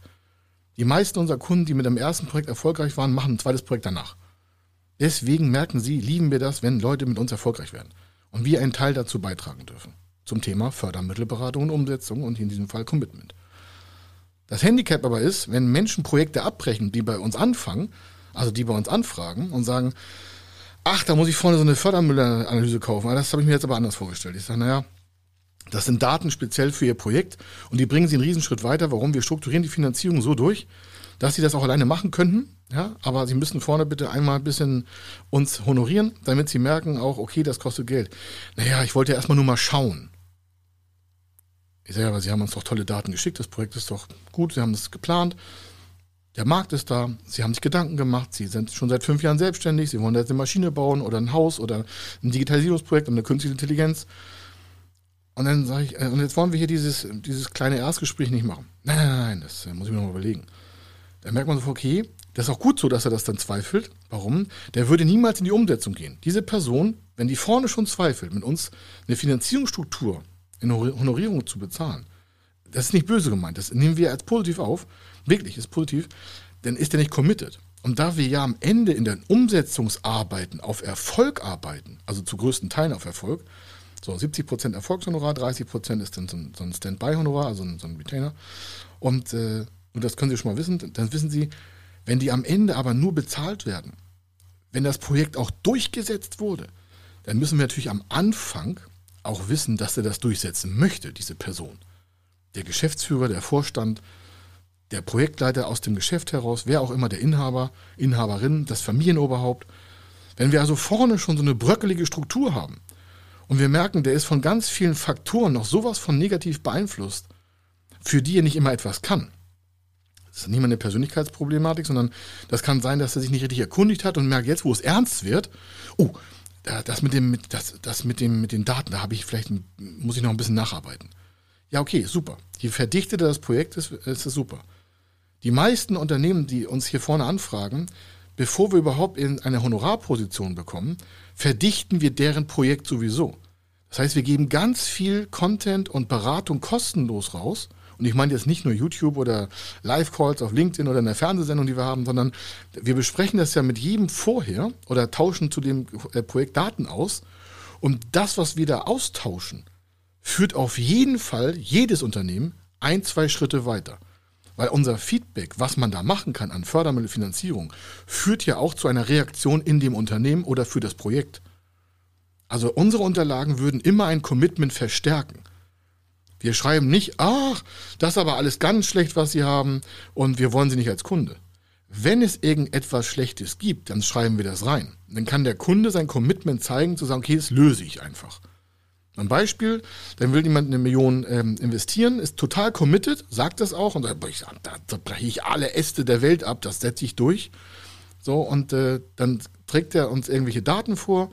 Die meisten unserer Kunden, die mit dem ersten Projekt erfolgreich waren, machen ein zweites Projekt danach. Deswegen merken sie, lieben wir das, wenn Leute mit uns erfolgreich werden. Und wir einen Teil dazu beitragen dürfen. Zum Thema Fördermittelberatung und Umsetzung und in diesem Fall Commitment. Das Handicap aber ist, wenn Menschen Projekte abbrechen, die bei uns anfangen, also die bei uns anfragen und sagen, ach, da muss ich vorne so eine Fördermüllanalyse kaufen. Das habe ich mir jetzt aber anders vorgestellt. Ich sage, naja, das sind Daten speziell für Ihr Projekt und die bringen Sie einen Riesenschritt weiter. Warum? Wir strukturieren die Finanzierung so durch, dass Sie das auch alleine machen könnten. Ja, aber Sie müssen vorne bitte einmal ein bisschen uns honorieren, damit Sie merken auch, okay, das kostet Geld. Naja, ich wollte ja erstmal nur mal schauen. Ich sage, aber Sie haben uns doch tolle Daten geschickt, das Projekt ist doch gut, Sie haben das geplant. Der Markt ist da, sie haben sich Gedanken gemacht, sie sind schon seit fünf Jahren selbstständig, sie wollen jetzt eine Maschine bauen oder ein Haus oder ein Digitalisierungsprojekt und eine künstliche Intelligenz. Und dann sage ich, äh, und jetzt wollen wir hier dieses, dieses kleine Erstgespräch nicht machen. Nein, nein, nein, das äh, muss ich mir noch mal überlegen. Da merkt man so, okay, das ist auch gut so, dass er das dann zweifelt. Warum? Der würde niemals in die Umsetzung gehen. Diese Person, wenn die vorne schon zweifelt, mit uns eine Finanzierungsstruktur in Honorierung zu bezahlen, das ist nicht böse gemeint, das nehmen wir als positiv auf, wirklich ist positiv, dann ist er nicht committed. Und da wir ja am Ende in den Umsetzungsarbeiten auf Erfolg arbeiten, also zu größten Teilen auf Erfolg, so 70% Erfolgshonorar, 30% ist dann so ein, so ein Standby-Honorar, also ein, so ein Retainer. Und, äh, und das können Sie schon mal wissen, dann wissen Sie, wenn die am Ende aber nur bezahlt werden, wenn das Projekt auch durchgesetzt wurde, dann müssen wir natürlich am Anfang auch wissen, dass er das durchsetzen möchte, diese Person. Der Geschäftsführer, der Vorstand, der Projektleiter aus dem Geschäft heraus, wer auch immer der Inhaber, Inhaberin, das Familienoberhaupt. Wenn wir also vorne schon so eine bröckelige Struktur haben und wir merken, der ist von ganz vielen Faktoren noch sowas von negativ beeinflusst, für die er nicht immer etwas kann. Das ist nicht mal eine Persönlichkeitsproblematik, sondern das kann sein, dass er sich nicht richtig erkundigt hat und merkt jetzt, wo es ernst wird, oh, das mit dem, das, das mit dem, mit den Daten, da habe ich vielleicht, muss ich noch ein bisschen nacharbeiten. Ja, okay, super. Je verdichteter das Projekt ist, ist es super. Die meisten Unternehmen, die uns hier vorne anfragen, bevor wir überhaupt in eine Honorarposition bekommen, verdichten wir deren Projekt sowieso. Das heißt, wir geben ganz viel Content und Beratung kostenlos raus. Und ich meine jetzt nicht nur YouTube oder Live-Calls auf LinkedIn oder in der Fernsehsendung, die wir haben, sondern wir besprechen das ja mit jedem vorher oder tauschen zu dem äh, Projekt Daten aus. Und das, was wir da austauschen, führt auf jeden Fall jedes Unternehmen ein, zwei Schritte weiter. Weil unser Feedback, was man da machen kann an Fördermittelfinanzierung, führt ja auch zu einer Reaktion in dem Unternehmen oder für das Projekt. Also unsere Unterlagen würden immer ein Commitment verstärken. Wir schreiben nicht, ach, das ist aber alles ganz schlecht, was Sie haben und wir wollen Sie nicht als Kunde. Wenn es irgendetwas Schlechtes gibt, dann schreiben wir das rein. Dann kann der Kunde sein Commitment zeigen, zu sagen, okay, das löse ich einfach. Ein Beispiel, dann will jemand eine Million ähm, investieren, ist total committed, sagt das auch und sagt, ich, da, da breche ich alle Äste der Welt ab, das setze ich durch. So, und äh, dann trägt er uns irgendwelche Daten vor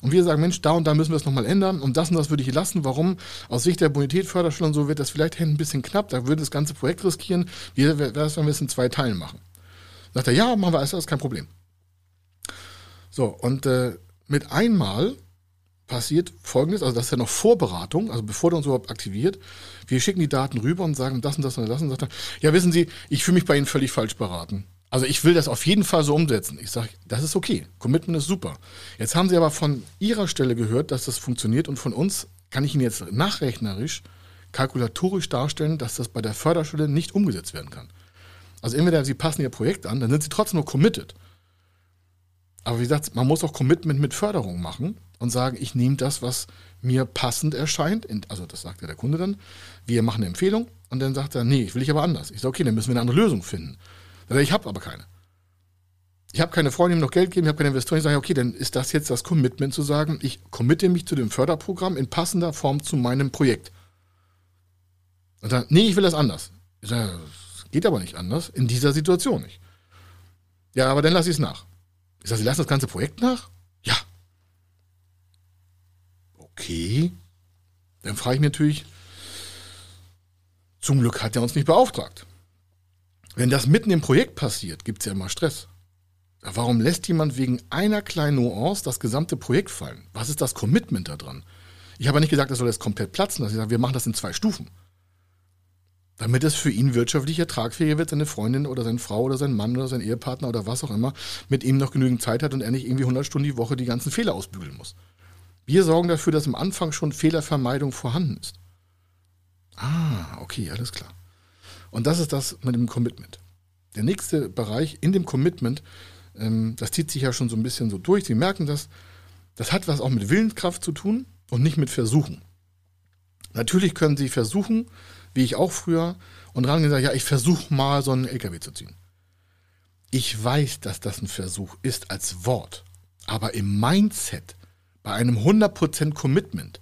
und wir sagen, Mensch, da und da müssen wir es nochmal ändern und das und das würde ich lassen. Warum? Aus Sicht der Bonität, Förderstelle und so wird das vielleicht ein bisschen knapp, da würde das ganze Projekt riskieren. Wie wäre es, wenn wir es in zwei Teilen machen? Sagt er, ja, machen wir alles, das ist kein Problem. So, und äh, mit einmal passiert folgendes, also das ist ja noch Vorberatung, also bevor der uns überhaupt aktiviert. Wir schicken die Daten rüber und sagen das und das und das und sagt er, ja, wissen Sie, ich fühle mich bei Ihnen völlig falsch beraten. Also ich will das auf jeden Fall so umsetzen. Ich sage, das ist okay. Commitment ist super. Jetzt haben Sie aber von Ihrer Stelle gehört, dass das funktioniert und von uns kann ich Ihnen jetzt nachrechnerisch, kalkulatorisch darstellen, dass das bei der Förderstelle nicht umgesetzt werden kann. Also entweder Sie passen Ihr Projekt an, dann sind Sie trotzdem nur committed. Aber wie gesagt, man muss auch Commitment mit Förderung machen und sagen, ich nehme das, was mir passend erscheint. Also das sagt ja der Kunde dann. Wir machen eine Empfehlung und dann sagt er, nee, ich will ich aber anders. Ich sage, okay, dann müssen wir eine andere Lösung finden. Dann ich habe aber keine. Ich habe keine Freunde, die mir noch Geld geben, ich habe keine Investoren. Ich sage, okay, dann ist das jetzt das Commitment zu sagen, ich committe mich zu dem Förderprogramm in passender Form zu meinem Projekt. Und dann, nee, ich will das anders. Ich sage, das geht aber nicht anders, in dieser Situation nicht. Ja, aber dann lasse ich es nach. Ich sage, Sie lassen das ganze Projekt nach? Ja. Okay. Dann frage ich mich natürlich, zum Glück hat er uns nicht beauftragt. Wenn das mitten im Projekt passiert, gibt es ja immer Stress. Warum lässt jemand wegen einer kleinen Nuance das gesamte Projekt fallen? Was ist das Commitment da dran? Ich habe nicht gesagt, er soll das komplett platzen lassen. Ich sage, wir machen das in zwei Stufen. Damit es für ihn wirtschaftlich ertragfähiger wird, seine Freundin oder seine Frau oder sein Mann oder sein Ehepartner oder was auch immer mit ihm noch genügend Zeit hat und er nicht irgendwie 100 Stunden die Woche die ganzen Fehler ausbügeln muss. Wir sorgen dafür, dass am Anfang schon Fehlervermeidung vorhanden ist. Ah, okay, alles klar. Und das ist das mit dem Commitment. Der nächste Bereich in dem Commitment, ähm, das zieht sich ja schon so ein bisschen so durch. Sie merken das, das hat was auch mit Willenskraft zu tun und nicht mit Versuchen. Natürlich können Sie versuchen, wie ich auch früher, und sagen, ja, ich versuche mal so einen LKW zu ziehen. Ich weiß, dass das ein Versuch ist als Wort, aber im Mindset, bei einem 100% Commitment,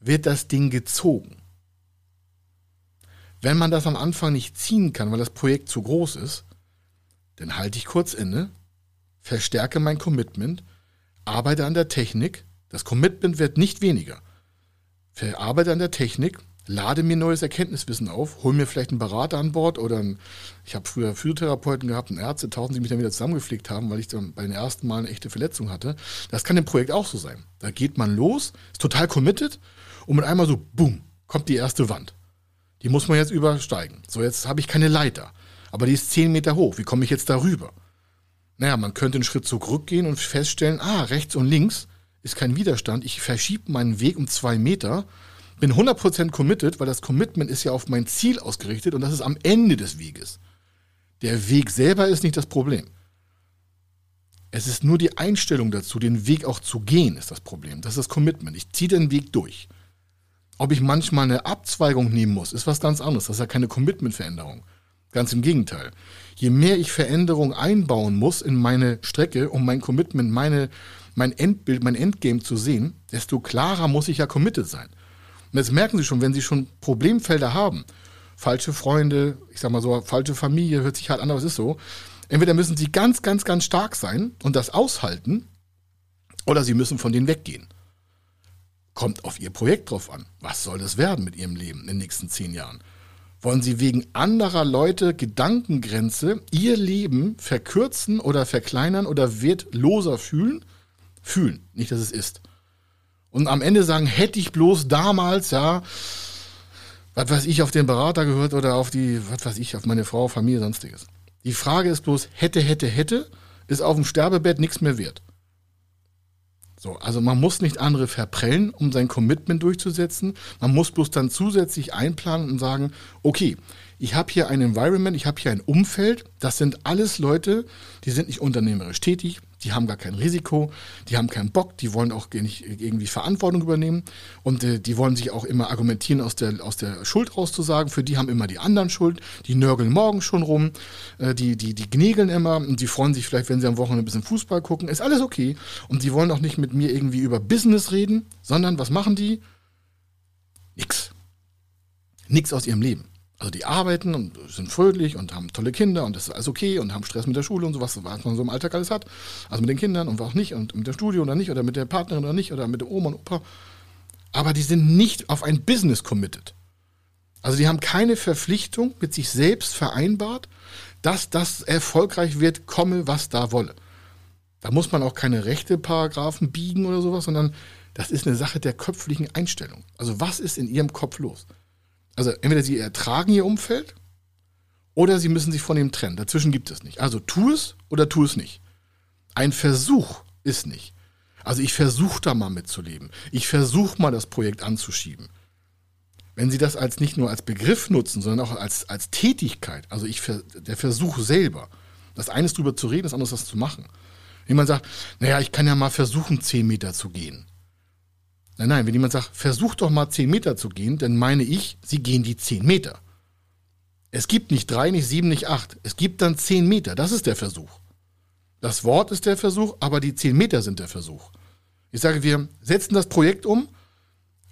wird das Ding gezogen. Wenn man das am Anfang nicht ziehen kann, weil das Projekt zu groß ist, dann halte ich kurz inne, verstärke mein Commitment, arbeite an der Technik. Das Commitment wird nicht weniger. Verarbeite an der Technik, lade mir neues Erkenntniswissen auf, hole mir vielleicht einen Berater an Bord oder einen, ich habe früher Physiotherapeuten gehabt und Ärzte, tausend, die mich dann wieder zusammengepflegt haben, weil ich dann bei den ersten Mal eine echte Verletzung hatte. Das kann im Projekt auch so sein. Da geht man los, ist total committed und mit einmal so, boom, kommt die erste Wand. Die muss man jetzt übersteigen. So, jetzt habe ich keine Leiter. Aber die ist zehn Meter hoch. Wie komme ich jetzt darüber? Naja, man könnte einen Schritt zurückgehen und feststellen, ah, rechts und links ist kein Widerstand. Ich verschiebe meinen Weg um zwei Meter, bin 100% committed, weil das Commitment ist ja auf mein Ziel ausgerichtet und das ist am Ende des Weges. Der Weg selber ist nicht das Problem. Es ist nur die Einstellung dazu, den Weg auch zu gehen, ist das Problem. Das ist das Commitment. Ich ziehe den Weg durch. Ob ich manchmal eine Abzweigung nehmen muss, ist was ganz anderes. Das ist ja keine Commitment-Veränderung. Ganz im Gegenteil. Je mehr ich Veränderung einbauen muss in meine Strecke, um mein Commitment, meine, mein Endbild, mein Endgame zu sehen, desto klarer muss ich ja committed sein. Und jetzt merken Sie schon, wenn Sie schon Problemfelder haben, falsche Freunde, ich sag mal so, falsche Familie, hört sich halt an, aber es ist so. Entweder müssen Sie ganz, ganz, ganz stark sein und das aushalten, oder Sie müssen von denen weggehen. Kommt auf Ihr Projekt drauf an. Was soll das werden mit Ihrem Leben in den nächsten zehn Jahren? Wollen Sie wegen anderer Leute Gedankengrenze Ihr Leben verkürzen oder verkleinern oder wertloser fühlen? Fühlen, nicht, dass es ist. Und am Ende sagen, hätte ich bloß damals, ja, was weiß ich, auf den Berater gehört oder auf die, was weiß ich, auf meine Frau, Familie, sonstiges. Die Frage ist bloß, hätte, hätte, hätte, ist auf dem Sterbebett nichts mehr wert. So, also man muss nicht andere verprellen, um sein Commitment durchzusetzen. Man muss bloß dann zusätzlich einplanen und sagen, okay, ich habe hier ein Environment, ich habe hier ein Umfeld, das sind alles Leute, die sind nicht unternehmerisch tätig, die haben gar kein Risiko, die haben keinen Bock, die wollen auch nicht irgendwie Verantwortung übernehmen und äh, die wollen sich auch immer argumentieren, aus der, aus der Schuld rauszusagen. Für die haben immer die anderen Schuld, die nörgeln morgen schon rum, äh, die, die, die gnägeln immer und die freuen sich vielleicht, wenn sie am Wochenende ein bisschen Fußball gucken. Ist alles okay. Und die wollen auch nicht mit mir irgendwie über Business reden, sondern was machen die? Nix. Nix aus ihrem Leben. Also die arbeiten und sind fröhlich und haben tolle Kinder und das ist alles okay und haben Stress mit der Schule und sowas, was man so im Alltag alles hat. Also mit den Kindern und auch nicht und mit der Studio oder nicht oder mit der Partnerin oder nicht oder mit der Oma und Opa. Aber die sind nicht auf ein Business committed. Also die haben keine Verpflichtung mit sich selbst vereinbart, dass das erfolgreich wird, komme was da wolle. Da muss man auch keine rechte Paragraphen biegen oder sowas, sondern Das ist eine Sache der köpflichen Einstellung. Also was ist in Ihrem Kopf los? Also entweder Sie ertragen Ihr Umfeld oder Sie müssen sich von ihm trennen. Dazwischen gibt es nicht. Also tu es oder tu es nicht. Ein Versuch ist nicht. Also ich versuche da mal mitzuleben. Ich versuche mal das Projekt anzuschieben. Wenn Sie das als nicht nur als Begriff nutzen, sondern auch als, als Tätigkeit, also ich, der Versuch selber, das eine ist drüber zu reden, das andere ist das zu machen. Wenn jemand sagt, naja, ich kann ja mal versuchen, zehn Meter zu gehen. Nein, nein, wenn jemand sagt, versuch doch mal zehn Meter zu gehen, dann meine ich, Sie gehen die zehn Meter. Es gibt nicht drei, nicht sieben, nicht acht. Es gibt dann zehn Meter. Das ist der Versuch. Das Wort ist der Versuch, aber die zehn Meter sind der Versuch. Ich sage, wir setzen das Projekt um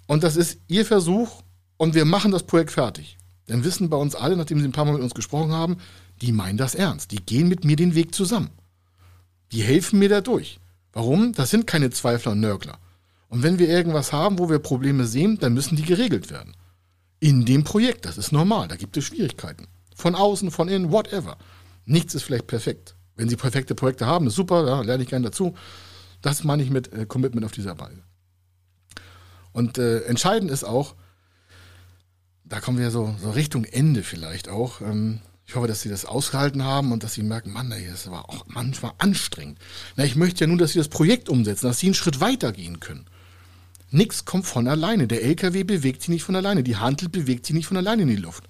und das ist Ihr Versuch und wir machen das Projekt fertig. Dann wissen bei uns alle, nachdem Sie ein paar Mal mit uns gesprochen haben, die meinen das ernst. Die gehen mit mir den Weg zusammen. Die helfen mir da durch. Warum? Das sind keine Zweifler und Nörgler. Und wenn wir irgendwas haben, wo wir Probleme sehen, dann müssen die geregelt werden in dem Projekt. Das ist normal. Da gibt es Schwierigkeiten. Von außen, von innen, whatever. Nichts ist vielleicht perfekt. Wenn Sie perfekte Projekte haben, ist super, da lerne ich gerne dazu. Das meine ich mit äh, Commitment auf dieser Weise. Und äh, entscheidend ist auch, da kommen wir so, so Richtung Ende vielleicht auch. Ähm, ich hoffe, dass Sie das ausgehalten haben und dass Sie merken, Mann, das war auch manchmal anstrengend. Na, ich möchte ja nun, dass Sie das Projekt umsetzen, dass Sie einen Schritt weiter gehen können. Nichts kommt von alleine. Der LKW bewegt sich nicht von alleine. Die Handel bewegt sich nicht von alleine in die Luft.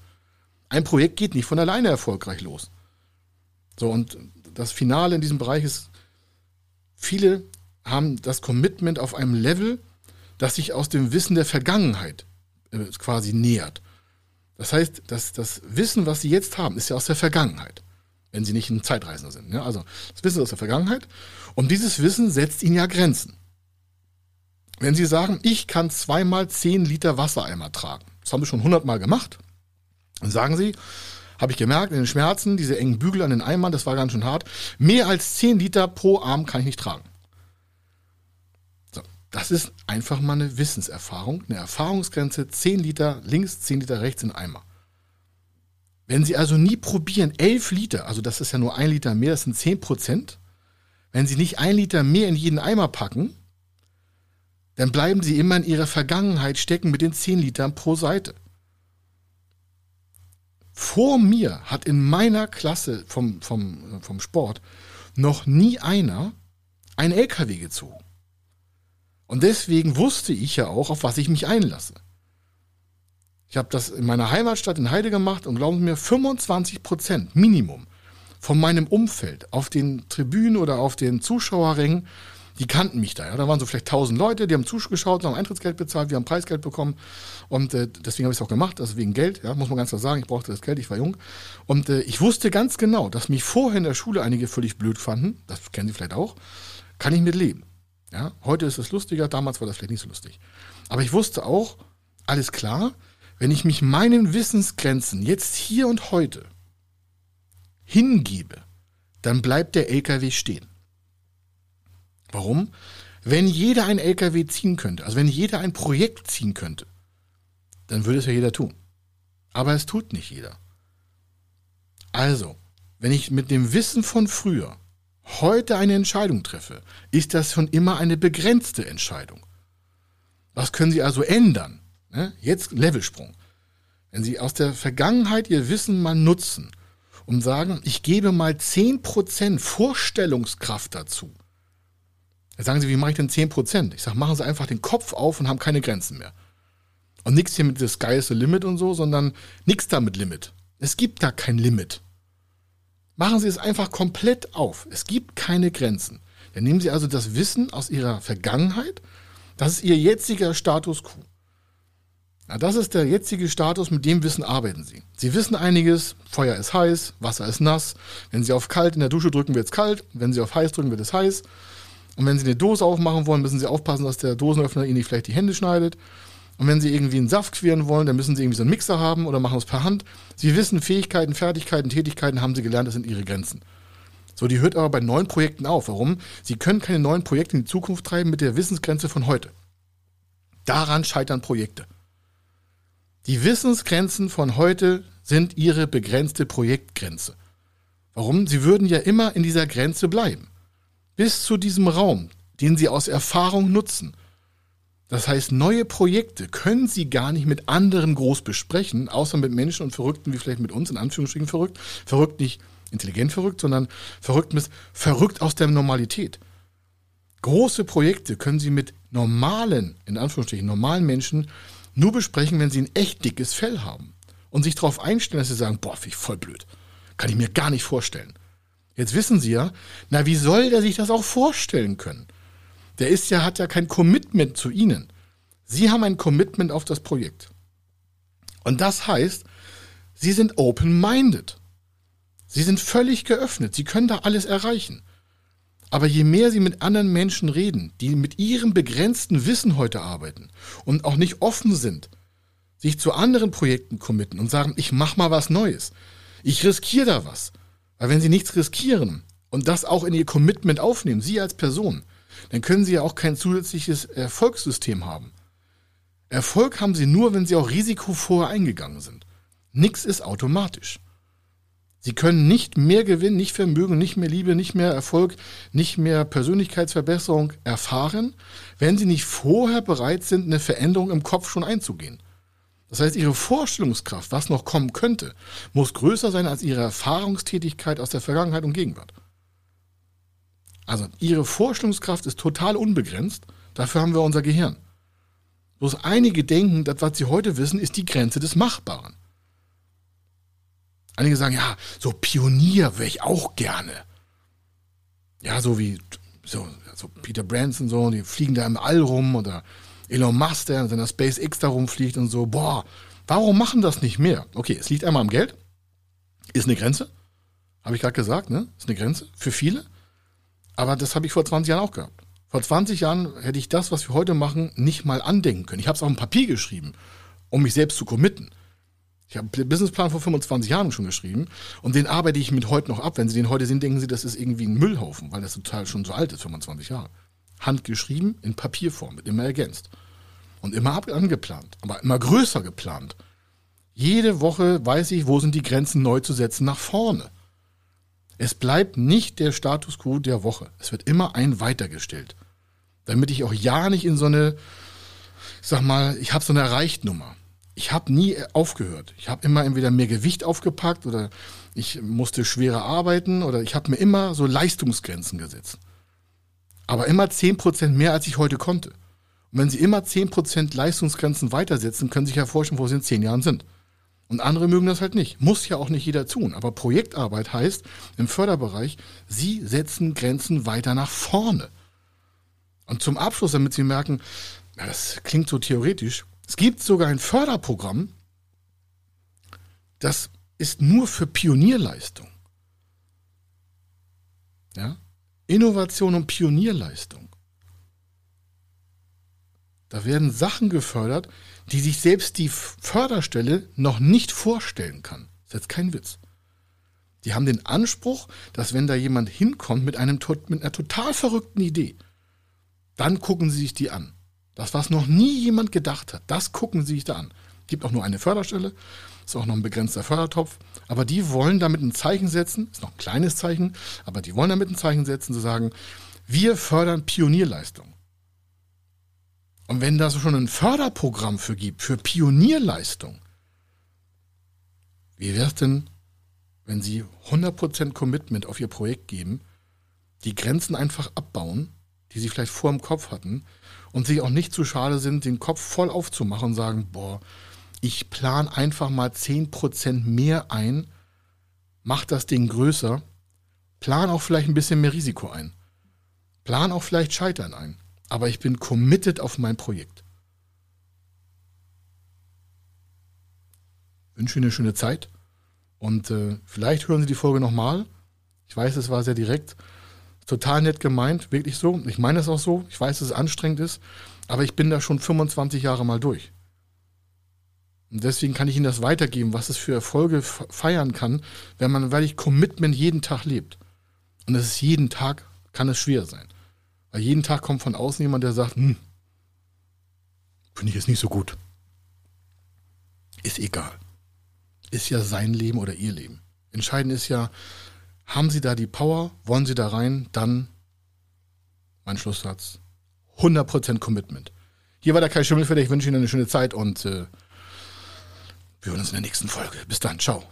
Ein Projekt geht nicht von alleine erfolgreich los. So, und das Finale in diesem Bereich ist, viele haben das Commitment auf einem Level, das sich aus dem Wissen der Vergangenheit äh, quasi nähert. Das heißt, dass das Wissen, was sie jetzt haben, ist ja aus der Vergangenheit, wenn sie nicht ein Zeitreisender sind. Ja? Also das Wissen ist aus der Vergangenheit und dieses Wissen setzt ihnen ja Grenzen. Wenn Sie sagen, ich kann zweimal zehn Liter Wassereimer tragen, das haben wir schon hundertmal gemacht, dann sagen Sie, habe ich gemerkt, in den Schmerzen, diese engen Bügel an den Eimern, das war ganz schön hart, mehr als zehn Liter pro Arm kann ich nicht tragen. So, das ist einfach mal eine Wissenserfahrung, eine Erfahrungsgrenze, zehn Liter links, zehn Liter rechts in Eimer. Wenn Sie also nie probieren, elf Liter, also das ist ja nur ein Liter mehr, das sind zehn Prozent, wenn Sie nicht ein Liter mehr in jeden Eimer packen, dann bleiben sie immer in ihrer Vergangenheit stecken mit den 10 Litern pro Seite. Vor mir hat in meiner Klasse vom, vom, vom Sport noch nie einer einen LKW gezogen. Und deswegen wusste ich ja auch, auf was ich mich einlasse. Ich habe das in meiner Heimatstadt in Heide gemacht und glauben Sie mir, 25 Prozent Minimum von meinem Umfeld auf den Tribünen oder auf den Zuschauerrängen die kannten mich da. Ja. Da waren so vielleicht tausend Leute, die haben zugeschaut, haben Eintrittsgeld bezahlt, wir haben Preisgeld bekommen. Und äh, deswegen habe ich es auch gemacht, also wegen Geld, ja, muss man ganz klar sagen. Ich brauchte das Geld, ich war jung. Und äh, ich wusste ganz genau, dass mich vorher in der Schule einige völlig blöd fanden. Das kennen Sie vielleicht auch. Kann ich mit leben. Ja. Heute ist es lustiger, damals war das vielleicht nicht so lustig. Aber ich wusste auch, alles klar, wenn ich mich meinen Wissensgrenzen jetzt hier und heute hingebe, dann bleibt der LKW stehen. Warum? Wenn jeder ein LKW ziehen könnte, also wenn jeder ein Projekt ziehen könnte, dann würde es ja jeder tun. Aber es tut nicht jeder. Also, wenn ich mit dem Wissen von früher heute eine Entscheidung treffe, ist das schon immer eine begrenzte Entscheidung. Was können Sie also ändern? Ne? Jetzt Levelsprung. Wenn Sie aus der Vergangenheit Ihr Wissen mal nutzen und sagen, ich gebe mal 10% Vorstellungskraft dazu, Jetzt sagen Sie, wie mache ich denn 10%? Ich sage, machen Sie einfach den Kopf auf und haben keine Grenzen mehr. Und nichts hier mit das the Limit und so, sondern nichts da mit Limit. Es gibt da kein Limit. Machen Sie es einfach komplett auf. Es gibt keine Grenzen. Dann nehmen Sie also das Wissen aus Ihrer Vergangenheit. Das ist Ihr jetziger Status quo. Ja, das ist der jetzige Status, mit dem Wissen arbeiten Sie. Sie wissen einiges, Feuer ist heiß, Wasser ist nass. Wenn Sie auf kalt in der Dusche drücken, wird es kalt. Wenn Sie auf heiß drücken, wird es heiß. Und wenn Sie eine Dose aufmachen wollen, müssen Sie aufpassen, dass der Dosenöffner Ihnen nicht vielleicht die Hände schneidet. Und wenn Sie irgendwie einen Saft queren wollen, dann müssen Sie irgendwie so einen Mixer haben oder machen es per Hand. Sie wissen, Fähigkeiten, Fertigkeiten, Tätigkeiten haben Sie gelernt, das sind Ihre Grenzen. So, die hört aber bei neuen Projekten auf. Warum? Sie können keine neuen Projekte in die Zukunft treiben mit der Wissensgrenze von heute. Daran scheitern Projekte. Die Wissensgrenzen von heute sind Ihre begrenzte Projektgrenze. Warum? Sie würden ja immer in dieser Grenze bleiben bis zu diesem Raum, den sie aus Erfahrung nutzen. Das heißt, neue Projekte können Sie gar nicht mit anderen groß besprechen, außer mit Menschen und Verrückten wie vielleicht mit uns, in Anführungsstrichen verrückt. Verrückt nicht intelligent verrückt, sondern verrückt mit verrückt aus der Normalität. Große Projekte können Sie mit normalen, in Anführungsstrichen normalen Menschen nur besprechen, wenn sie ein echt dickes Fell haben und sich darauf einstellen, dass sie sagen, boah, finde ich voll blöd. Kann ich mir gar nicht vorstellen. Jetzt wissen Sie ja, na, wie soll der sich das auch vorstellen können? Der ist ja, hat ja kein Commitment zu Ihnen. Sie haben ein Commitment auf das Projekt. Und das heißt, Sie sind open-minded. Sie sind völlig geöffnet. Sie können da alles erreichen. Aber je mehr Sie mit anderen Menschen reden, die mit ihrem begrenzten Wissen heute arbeiten und auch nicht offen sind, sich zu anderen Projekten committen und sagen, ich mache mal was Neues. Ich riskiere da was. Weil wenn Sie nichts riskieren und das auch in Ihr Commitment aufnehmen, Sie als Person, dann können Sie ja auch kein zusätzliches Erfolgssystem haben. Erfolg haben Sie nur, wenn Sie auch Risiko vorher eingegangen sind. Nichts ist automatisch. Sie können nicht mehr Gewinn, nicht Vermögen, nicht mehr Liebe, nicht mehr Erfolg, nicht mehr Persönlichkeitsverbesserung erfahren, wenn Sie nicht vorher bereit sind, eine Veränderung im Kopf schon einzugehen. Das heißt, Ihre Vorstellungskraft, was noch kommen könnte, muss größer sein als Ihre Erfahrungstätigkeit aus der Vergangenheit und Gegenwart. Also Ihre Vorstellungskraft ist total unbegrenzt, dafür haben wir unser Gehirn. Bloß einige denken, das, was sie heute wissen, ist die Grenze des Machbaren. Einige sagen, ja, so Pionier wäre ich auch gerne. Ja, so wie so, so Peter Branson, so, die fliegen da im All rum oder Elon Musk, der in seiner SpaceX da rumfliegt und so. Boah, warum machen das nicht mehr? Okay, es liegt einmal am Geld. Ist eine Grenze. Habe ich gerade gesagt, ne? Ist eine Grenze für viele. Aber das habe ich vor 20 Jahren auch gehabt. Vor 20 Jahren hätte ich das, was wir heute machen, nicht mal andenken können. Ich habe es auf ein Papier geschrieben, um mich selbst zu committen. Ich habe den Businessplan vor 25 Jahren schon geschrieben und den arbeite ich mit heute noch ab. Wenn Sie den heute sehen, denken Sie, das ist irgendwie ein Müllhaufen, weil das total schon so alt ist, 25 Jahre. Handgeschrieben in Papierform, wird immer ergänzt. Und immer angeplant, aber immer größer geplant. Jede Woche weiß ich, wo sind die Grenzen neu zu setzen nach vorne. Es bleibt nicht der Status quo der Woche. Es wird immer ein weitergestellt. Damit ich auch ja nicht in so eine, ich sag mal, ich habe so eine Erreichtnummer ich habe nie aufgehört. Ich habe immer entweder mehr Gewicht aufgepackt oder ich musste schwerer arbeiten oder ich habe mir immer so Leistungsgrenzen gesetzt. Aber immer 10% mehr, als ich heute konnte. Und wenn Sie immer 10% Leistungsgrenzen weitersetzen, können Sie sich ja vorstellen, wo Sie in 10 Jahren sind. Und andere mögen das halt nicht. Muss ja auch nicht jeder tun. Aber Projektarbeit heißt im Förderbereich, Sie setzen Grenzen weiter nach vorne. Und zum Abschluss, damit Sie merken, das klingt so theoretisch, es gibt sogar ein Förderprogramm, das ist nur für Pionierleistung. Ja? Innovation und Pionierleistung. Da werden Sachen gefördert, die sich selbst die Förderstelle noch nicht vorstellen kann. Das ist jetzt kein Witz. Die haben den Anspruch, dass wenn da jemand hinkommt mit, einem, mit einer total verrückten Idee, dann gucken sie sich die an. Das, was noch nie jemand gedacht hat, das gucken Sie sich da an. Gibt auch nur eine Förderstelle, ist auch noch ein begrenzter Fördertopf, aber die wollen damit ein Zeichen setzen, ist noch ein kleines Zeichen, aber die wollen damit ein Zeichen setzen, zu sagen, wir fördern Pionierleistung. Und wenn da schon ein Förderprogramm für gibt, für Pionierleistung, wie wäre es denn, wenn Sie 100% Commitment auf Ihr Projekt geben, die Grenzen einfach abbauen, die Sie vielleicht vor im Kopf hatten, und sich auch nicht zu schade sind, den Kopf voll aufzumachen und sagen, boah, ich plane einfach mal 10% mehr ein, mach das Ding größer, plan auch vielleicht ein bisschen mehr Risiko ein, plan auch vielleicht Scheitern ein, aber ich bin committed auf mein Projekt. wünsche Ihnen eine schöne Zeit und äh, vielleicht hören Sie die Folge nochmal. Ich weiß, es war sehr direkt, total nett gemeint, wirklich so. Ich meine es auch so. Ich weiß, dass es anstrengend ist, aber ich bin da schon 25 Jahre mal durch. Und deswegen kann ich Ihnen das weitergeben, was es für Erfolge feiern kann, wenn man, weil ich Commitment jeden Tag lebt. Und es ist jeden Tag, kann es schwer sein. Weil jeden Tag kommt von außen jemand, der sagt, hm, finde ich jetzt nicht so gut. Ist egal. Ist ja sein Leben oder ihr Leben. Entscheidend ist ja, haben Sie da die Power? Wollen Sie da rein? Dann, mein Schlusssatz, 100% Commitment. Hier war der Kai Schimmelfeder. Ich wünsche Ihnen eine schöne Zeit und äh, wir hören uns in der nächsten Folge. Bis dann. Ciao.